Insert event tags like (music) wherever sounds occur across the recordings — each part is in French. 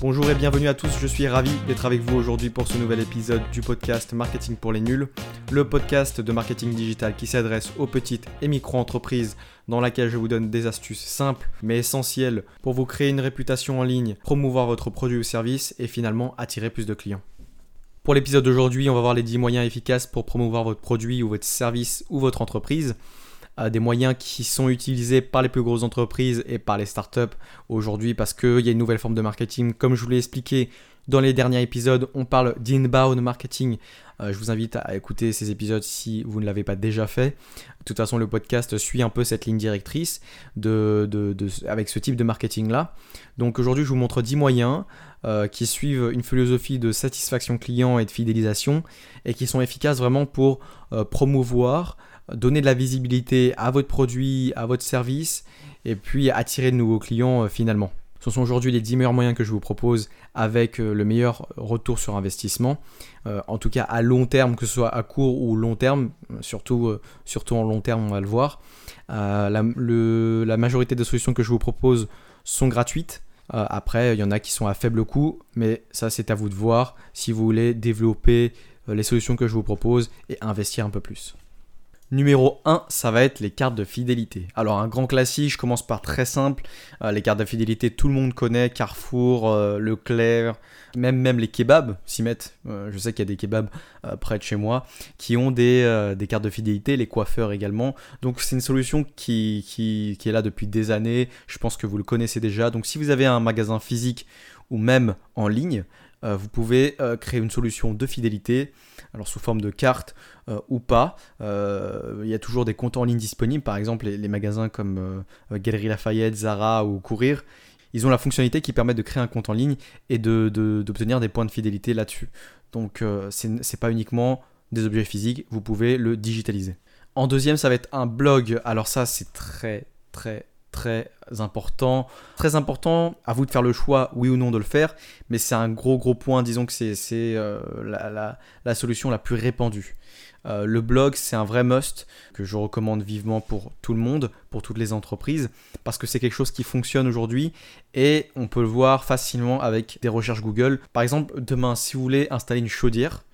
Bonjour et bienvenue à tous, je suis ravi d'être avec vous aujourd'hui pour ce nouvel épisode du podcast Marketing pour les nuls, le podcast de marketing digital qui s'adresse aux petites et micro-entreprises dans laquelle je vous donne des astuces simples mais essentielles pour vous créer une réputation en ligne, promouvoir votre produit ou service et finalement attirer plus de clients. Pour l'épisode d'aujourd'hui, on va voir les 10 moyens efficaces pour promouvoir votre produit ou votre service ou votre entreprise des moyens qui sont utilisés par les plus grosses entreprises et par les startups aujourd'hui parce qu'il y a une nouvelle forme de marketing. Comme je vous l'ai expliqué dans les derniers épisodes, on parle d'inbound marketing. Euh, je vous invite à écouter ces épisodes si vous ne l'avez pas déjà fait. De toute façon, le podcast suit un peu cette ligne directrice avec ce type de marketing-là. Donc aujourd'hui, je vous montre 10 moyens euh, qui suivent une philosophie de satisfaction client et de fidélisation et qui sont efficaces vraiment pour euh, promouvoir donner de la visibilité à votre produit, à votre service, et puis attirer de nouveaux clients euh, finalement. Ce sont aujourd'hui les 10 meilleurs moyens que je vous propose avec euh, le meilleur retour sur investissement. Euh, en tout cas à long terme, que ce soit à court ou long terme, surtout, surtout en long terme on va le voir. La, la, majorité des solutions que je vous propose sont gratuites. après, il y en a qui sont à faible coût, mais ça c'est à vous de voir si vous voulez développer les solutions que je vous propose et investir un peu plus. Numéro 1, ça va être les cartes de fidélité. Alors un grand classique, je commence par très simple. Euh, les cartes de fidélité, tout le monde connaît, Carrefour, euh, Leclerc, même, les kebabs s'y mettent. Euh, je sais qu'il y a des kebabs près de chez moi qui ont des, des, cartes de fidélité, les coiffeurs également. Donc c'est une solution qui, qui, qui est là depuis des années. Je pense que vous le connaissez déjà. Donc si vous avez un magasin physique ou même en ligne, euh, vous pouvez euh, créer une solution de fidélité, alors sous forme de carte euh, ou pas. il y a toujours des comptes en ligne disponibles, par exemple les, magasins comme Galerie Lafayette, Zara ou Courir. Ils ont la fonctionnalité qui permet de créer un compte en ligne et d'obtenir des points de fidélité là-dessus. Donc ce n'est pas uniquement des objets physiques, vous pouvez le digitaliser. En deuxième, ça va être un blog. Alors ça, c'est très très très important. Très important, à vous de faire le choix, oui ou non, de le faire, mais c'est un gros gros point, disons que c'est euh, la, solution la plus répandue. Euh, le blog, c'est un vrai must que je recommande vivement pour tout le monde, pour toutes les entreprises, parce que c'est quelque chose qui fonctionne aujourd'hui et on peut le voir facilement avec des recherches Google. Par exemple, demain, si vous voulez installer une chaudière,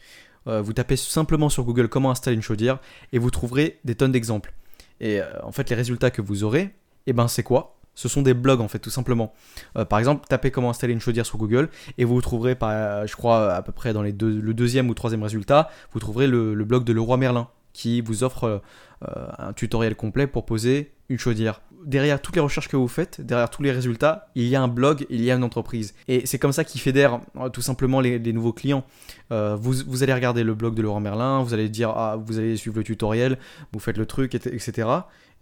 euh, vous tapez simplement sur Google comment installer une chaudière et vous trouverez des tonnes d'exemples. Et en fait, les résultats que vous aurez, et eh ben c'est quoi? Ce sont des blogs en fait tout simplement. Euh, par exemple, tapez comment installer une chaudière sur Google et vous trouverez, euh, je crois à peu près dans les deux, le deuxième ou troisième résultat, vous trouverez le, blog de Leroy Merlin qui vous offre euh, un tutoriel complet pour poser une chaudière. Derrière toutes les recherches que vous faites, derrière tous les résultats, il y a un blog, il y a une entreprise. Et c'est comme ça qu'ils fédèrent tout simplement les, nouveaux clients. vous, vous, allez regarder le blog de Leroy Merlin, vous allez dire, ah, vous allez suivre le tutoriel, vous faites le truc, etc.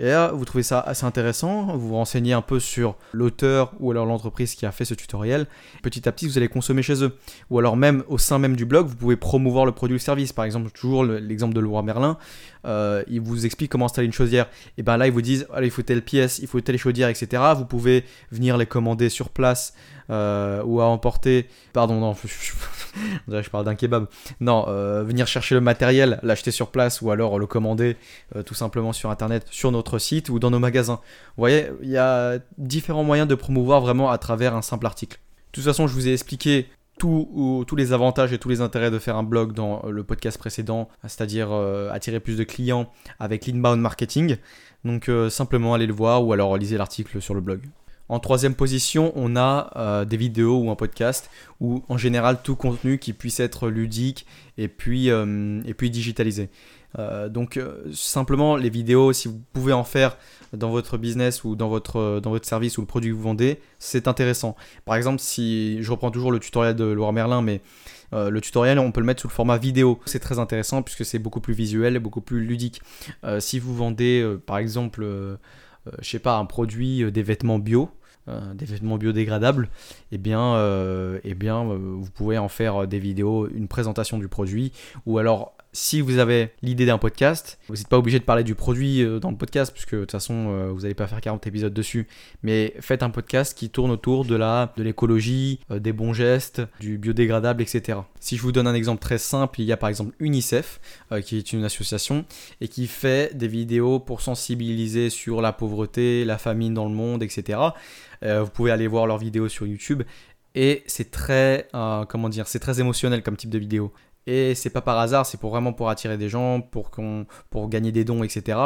Et là, vous trouvez ça assez intéressant, vous vous renseignez un peu sur l'auteur ou alors l'entreprise qui a fait ce tutoriel. Petit à petit, vous allez consommer chez eux. Ou alors même au sein même du blog, vous pouvez promouvoir le produit ou le service. Par exemple, toujours l'exemple de Leroy Merlin, euh, il vous explique comment installer une chaudière. Et bien là, ils vous disent, il faut telle pièce, il faut telle chaudière, etc. Vous pouvez venir les commander sur place euh, ou à emporter. Pardon, non, (laughs) je, parle d'un kebab. Non, euh, venir chercher le matériel, l'acheter sur place ou alors le commander tout simplement sur internet, sur notre site ou dans nos magasins. Vous voyez, il y a différents moyens de promouvoir vraiment à travers un simple article. De toute façon, je vous ai expliqué tous les avantages et tous les intérêts de faire un blog dans le podcast précédent, c'est-à-dire euh, attirer plus de clients avec l'inbound marketing. Donc euh, simplement allez le voir ou alors lisez l'article sur le blog. En troisième position, on a euh, des vidéos ou un podcast ou en général tout contenu qui puisse être ludique et puis, et puis digitalisé. Euh, donc euh, simplement les vidéos, si vous pouvez en faire dans votre business ou dans votre, dans votre service ou le produit que vous vendez, c'est intéressant. Par exemple, si je reprends toujours le tutoriel de Laura Merlin, mais euh, le tutoriel, on peut le mettre sous le format vidéo. C'est très intéressant puisque c'est beaucoup plus visuel et beaucoup plus ludique. si vous vendez, par exemple, je sais pas, un produit, des vêtements bio, des vêtements biodégradables, eh bien, eh bien vous pouvez en faire des vidéos, une présentation du produit, ou alors si vous avez l'idée d'un podcast, vous n'êtes pas obligé de parler du produit euh, dans le podcast, puisque de toute façon, euh, vous n'allez pas faire 40 épisodes dessus. Mais faites un podcast qui tourne autour de la, de l'écologie, euh, des bons gestes, du biodégradable, etc. Si je vous donne un exemple très simple, il y a par exemple UNICEF, qui est une association, et qui fait des vidéos pour sensibiliser sur la pauvreté, la famine dans le monde, etc. vous pouvez aller voir leurs vidéos sur YouTube et c'est très, comment dire, c'est très émotionnel comme type de vidéo. Et c'est pas par hasard, c'est pour vraiment pour attirer des gens, pour, pour gagner des dons, etc.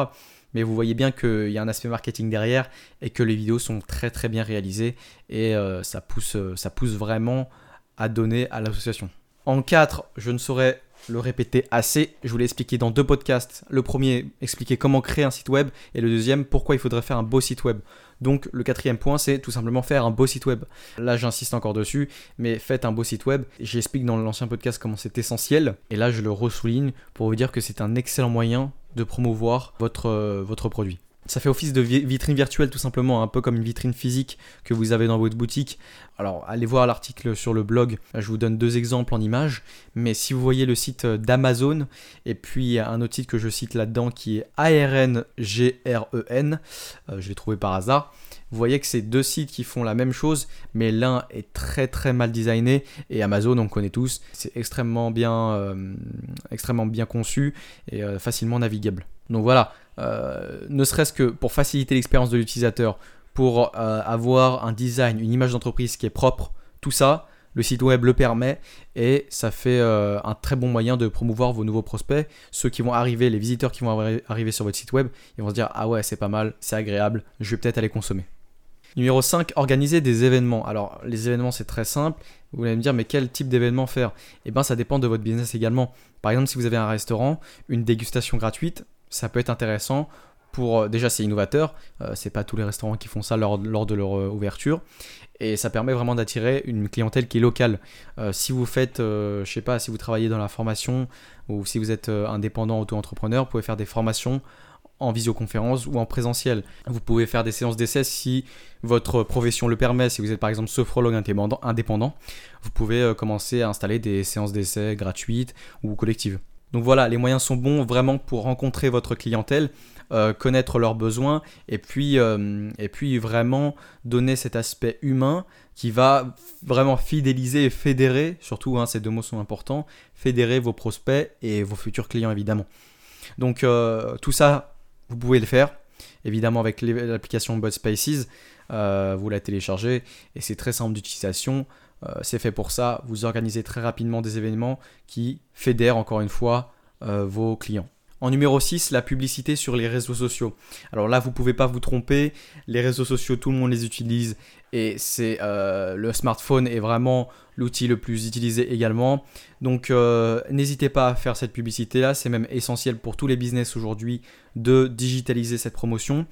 Mais vous voyez bien qu'il y a un aspect marketing derrière et que les vidéos sont très très bien réalisées et euh, ça, pousse, euh, ça pousse vraiment à donner à l'association. En 4, je ne saurais le répéter assez. Je vous l'ai expliqué dans deux podcasts. Le premier, expliquer comment créer un site web. Et le deuxième, pourquoi il faudrait faire un beau site web. Donc le quatrième point, c'est tout simplement faire un beau site web. Là, j'insiste encore dessus, mais faites un beau site web. J'explique dans l'ancien podcast comment c'est essentiel. Et là, je le ressouligne pour vous dire que c'est un excellent moyen de promouvoir votre, euh, votre produit. Ça fait office de vitrine virtuelle tout simplement, un peu comme une vitrine physique que vous avez dans votre boutique. Alors allez voir l'article sur le blog, je vous donne deux exemples en images, mais si vous voyez le site d'Amazon, et puis un autre site que je cite là-dedans qui est ARNGREN, euh, je l'ai trouvé par hasard, vous voyez que c'est deux sites qui font la même chose, mais l'un est très très mal designé et Amazon, on connaît tous, c'est extrêmement bien, euh, conçu et euh, facilement navigable. Donc voilà, euh, ne serait-ce que pour faciliter l'expérience de l'utilisateur, pour euh, avoir un design, une image d'entreprise qui est propre, tout ça, le site web le permet et ça fait euh, un très bon moyen de promouvoir vos nouveaux prospects. Ceux qui vont arriver, les visiteurs qui vont arriver sur votre site web, ils vont se dire Ah ouais, c'est pas mal, c'est agréable, je vais peut-être aller consommer. Numéro 5, organiser des événements. Alors, les événements, c'est très simple. Vous allez me dire, mais quel type d'événement faire? Eh bien, ça dépend de votre business également. Par exemple, si vous avez un restaurant, une dégustation gratuite, ça peut être intéressant pour euh, déjà c'est innovateur, euh, c'est pas tous les restaurants qui font ça lors, de leur euh, ouverture et ça permet vraiment d'attirer une clientèle qui est locale. si vous faites, je sais pas, si vous travaillez dans la formation ou si vous êtes indépendant auto-entrepreneur, vous pouvez faire des formations en visioconférence ou en présentiel. Vous pouvez faire des séances d'essai si votre profession le permet. Si vous êtes par exemple sophrologue indépendant, vous pouvez commencer à installer des séances d'essai gratuites ou collectives. Donc voilà, les moyens sont bons vraiment pour rencontrer votre clientèle, euh, connaître leurs besoins et puis, euh, et puis vraiment donner cet aspect humain qui va vraiment fidéliser et fédérer, surtout hein, ces deux mots sont importants, fédérer vos prospects et vos futurs clients évidemment. Donc euh, tout ça, vous pouvez le faire, évidemment avec l'application Bot Spaces, vous la téléchargez et c'est très simple d'utilisation. Euh, c'est fait pour ça. Vous organisez très rapidement des événements qui fédèrent encore une fois euh, vos clients. En numéro 6, la publicité sur les réseaux sociaux. Alors là, vous ne pouvez pas vous tromper. Les réseaux sociaux, tout le monde les utilise et c'est euh, le smartphone est vraiment l'outil le plus utilisé également. Donc n'hésitez pas à faire cette publicité là. C'est même essentiel pour tous les business aujourd'hui de digitaliser cette promotion.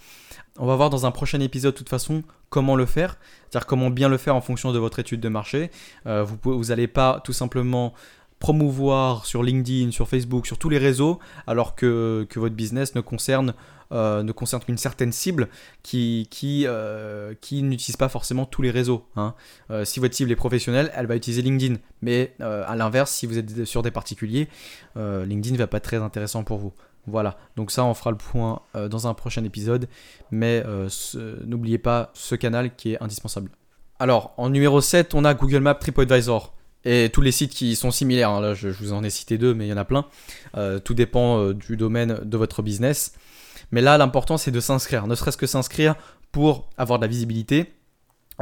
On va voir dans un prochain épisode de toute façon comment le faire, c'est-à-dire comment bien le faire en fonction de votre étude de marché. Euh, vous n'allez pas tout simplement promouvoir sur LinkedIn, sur Facebook, sur tous les réseaux, alors que, votre business ne concerne, euh, ne concerne qu'une certaine cible qui, qui, euh, qui n'utilise pas forcément tous les réseaux. Hein. si votre cible est professionnelle, elle va utiliser LinkedIn. Mais à l'inverse, si vous êtes sur des particuliers, LinkedIn ne va pas être très intéressant pour vous. Voilà, donc ça on fera le point euh, dans un prochain épisode, mais euh, n'oubliez pas ce canal qui est indispensable. Alors, en numéro 7, on a Google Maps TripAdvisor. Et tous les sites qui sont similaires, hein. là je, vous en ai cité deux, mais il y en a plein. Euh, tout dépend du domaine de votre business. Mais là, l'important c'est de s'inscrire, ne serait-ce que s'inscrire pour avoir de la visibilité,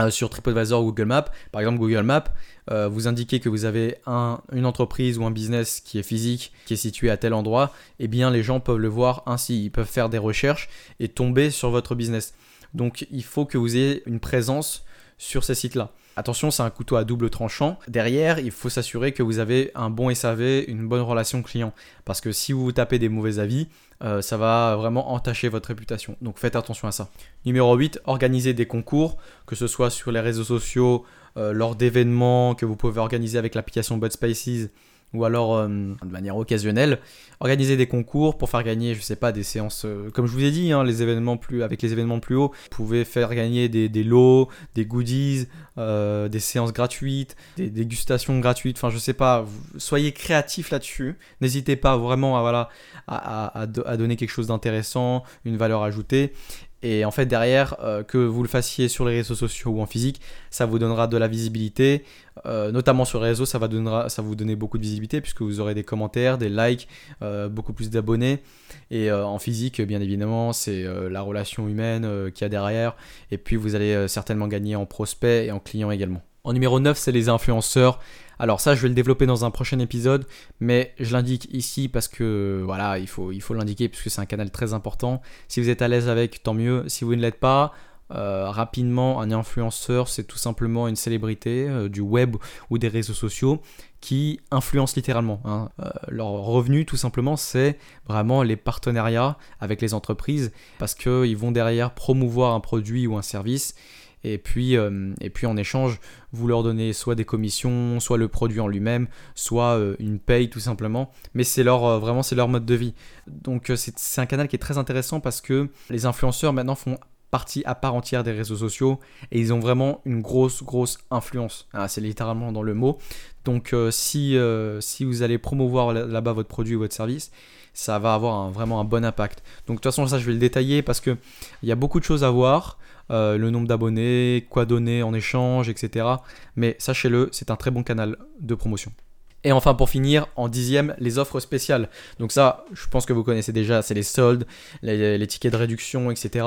euh, sur TripAdvisor ou Google Maps. Par exemple, Google Maps, euh, vous indiquez que vous avez une entreprise ou un business qui est physique, qui est situé à tel endroit, eh bien les gens peuvent le voir ainsi. Ils peuvent faire des recherches et tomber sur votre business. Donc il faut que vous ayez une présence sur ces sites-là. Attention, c'est un couteau à double tranchant. Derrière, il faut s'assurer que vous avez un bon SAV, une bonne relation client. Parce que si vous tapez des mauvais avis, euh, ça va vraiment entacher votre réputation. Donc faites attention à ça. Numéro 8, organisez des concours, que ce soit sur les réseaux sociaux, euh, lors d'événements que vous pouvez organiser avec l'application Bud Spaces ou alors euh, de manière occasionnelle, organiser des concours pour faire gagner, je sais pas, des séances, euh, comme je vous ai dit, hein, avec les événements plus hauts, vous pouvez faire gagner des, lots, des goodies, euh, des séances gratuites, des dégustations gratuites, enfin je sais pas, soyez créatifs là-dessus, n'hésitez pas vraiment à, voilà, à donner quelque chose d'intéressant, une valeur ajoutée, et en fait, derrière, euh, que vous le fassiez sur les réseaux sociaux ou en physique, ça vous donnera de la visibilité. Euh, notamment sur les réseaux, ça va, donnera, vous donner beaucoup de visibilité puisque vous aurez des commentaires, des likes, euh, beaucoup plus d'abonnés. Et en physique, bien évidemment, c'est la relation humaine qu'il y a derrière. Et puis, vous allez certainement gagner en prospects et en clients également. En numéro 9, c'est les influenceurs. Alors ça, je vais le développer dans un prochain épisode, mais je l'indique ici parce que voilà, il faut l'indiquer puisque c'est un canal très important. Si vous êtes à l'aise avec, tant mieux. Si vous ne l'êtes pas, euh, rapidement, un influenceur, c'est tout simplement une célébrité euh, du web ou des réseaux sociaux qui influence littéralement. Hein. Euh, leur revenu, tout simplement, c'est vraiment les partenariats avec les entreprises parce qu'ils vont derrière promouvoir un produit ou un service et puis, euh, et puis en échange, vous leur donnez soit des commissions, soit le produit en lui-même, soit euh, une paye tout simplement. Mais c'est leur, euh, vraiment c'est leur mode de vie. Donc c'est un canal qui est très intéressant parce que les influenceurs maintenant font partie à part entière des réseaux sociaux et ils ont vraiment une grosse grosse influence. Ah, c'est littéralement dans le mot. Donc si, si vous allez promouvoir là-bas votre produit ou votre service, ça va avoir vraiment un bon impact. Donc de toute façon ça je vais le détailler parce qu'il y a beaucoup de choses à voir. Euh, le nombre d'abonnés, quoi donner en échange, etc. Mais sachez-le, c'est un très bon canal de promotion. Et enfin pour finir, en dixième, les offres spéciales. Donc ça, je pense que vous connaissez déjà, c'est les soldes, les, tickets de réduction, etc.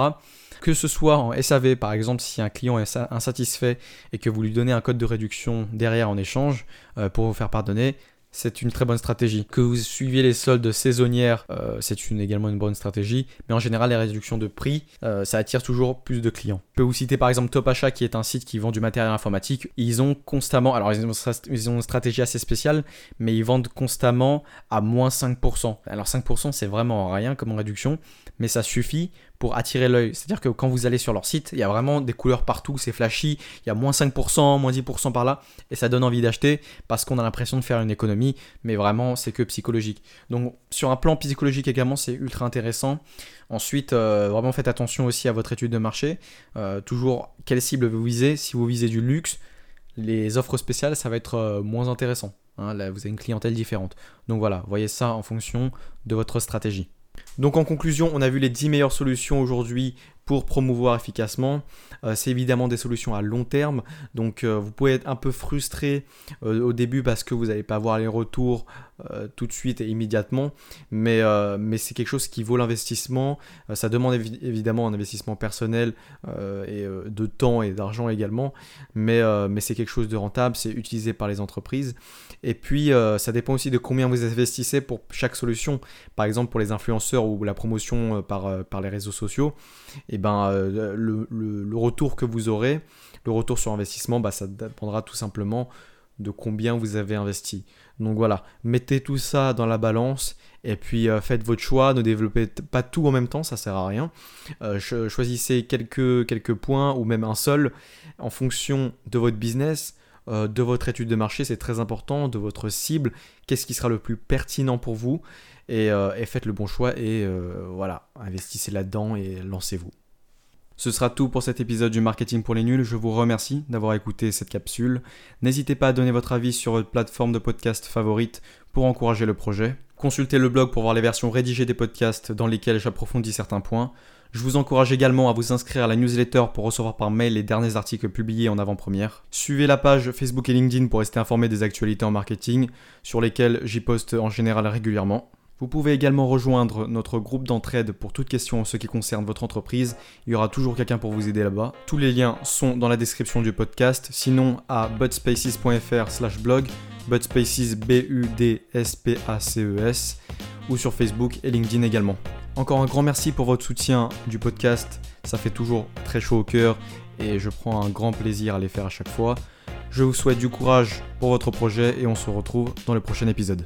Que ce soit en SAV, par exemple, si un client est insatisfait et que vous lui donnez un code de réduction derrière en échange euh, pour vous faire pardonner, c'est une très bonne stratégie. Que vous suiviez les soldes saisonnières, euh, c'est également une bonne stratégie. Mais en général, les réductions de prix, euh, ça attire toujours plus de clients. Je peux vous citer par exemple Top Achat, qui est un site qui vend du matériel informatique. Ils ont constamment, alors ils ont, ils ont une stratégie assez spéciale, mais ils vendent constamment à moins 5%. Alors 5%, c'est vraiment rien comme réduction, mais ça suffit pour attirer l'œil. C'est-à-dire que quand vous allez sur leur site, il y a vraiment des couleurs partout, c'est flashy, il y a moins 5%, moins 10% par là, et ça donne envie d'acheter parce qu'on a l'impression de faire une économie, mais vraiment c'est que psychologique. Donc sur un plan psychologique également, c'est ultra intéressant. Ensuite, euh, vraiment faites attention aussi à votre étude de marché. Euh, toujours quelle cible vous visez? Si vous visez du luxe, les offres spéciales, ça va être euh, moins intéressant. Hein. là, vous avez une clientèle différente. Donc voilà, voyez ça en fonction de votre stratégie. Donc en conclusion, on a vu les 10 meilleures solutions aujourd'hui pour promouvoir efficacement. Euh, c'est évidemment des solutions à long terme, donc euh, vous pouvez être un peu frustré euh, au début parce que vous n'allez pas voir les retours tout de suite et immédiatement, mais, mais c'est quelque chose qui vaut l'investissement. ça demande évidemment un investissement personnel et de temps et d'argent également, mais, mais c'est quelque chose de rentable, c'est utilisé par les entreprises. Et puis ça dépend aussi de combien vous investissez pour chaque solution. Par exemple pour les influenceurs ou la promotion par, par les réseaux sociaux et ben, euh, le, retour que vous aurez, le retour sur investissement, bah, ça dépendra tout simplement de combien vous avez investi. Donc voilà, mettez tout ça dans la balance et puis euh, faites votre choix, ne développez pas tout en même temps, ça sert à rien. Euh, choisissez quelques, quelques points ou même un seul en fonction de votre business, de votre étude de marché, c'est très important, de votre cible, qu'est-ce qui sera le plus pertinent pour vous. Euh, et, faites le bon choix et euh, voilà, investissez là-dedans et lancez-vous. Ce sera tout pour cet épisode du Marketing pour les nuls. Je vous remercie d'avoir écouté cette capsule. N'hésitez pas à donner votre avis sur votre plateforme de podcast favorite pour encourager le projet. Consultez le blog pour voir les versions rédigées des podcasts dans lesquels j'approfondis certains points. Je vous encourage également à vous inscrire à la newsletter pour recevoir par mail les derniers articles publiés en avant-première. Suivez la page Facebook et LinkedIn pour rester informé des actualités en marketing, sur lesquelles j'y poste en général régulièrement. Vous pouvez également rejoindre notre groupe d'entraide pour toutes questions en ce qui concerne votre entreprise. Il y aura toujours quelqu'un pour vous aider là-bas. Tous les liens sont dans la description du podcast. Sinon, à budspaces.fr slash blog, budspaces B-U-D-S-P-A-C-E-S, e ou sur Facebook et LinkedIn également. Encore un grand merci pour votre soutien du podcast. Ça fait toujours très chaud au cœur et je prends un grand plaisir à les faire à chaque fois. Je vous souhaite du courage pour votre projet et on se retrouve dans le prochain épisode.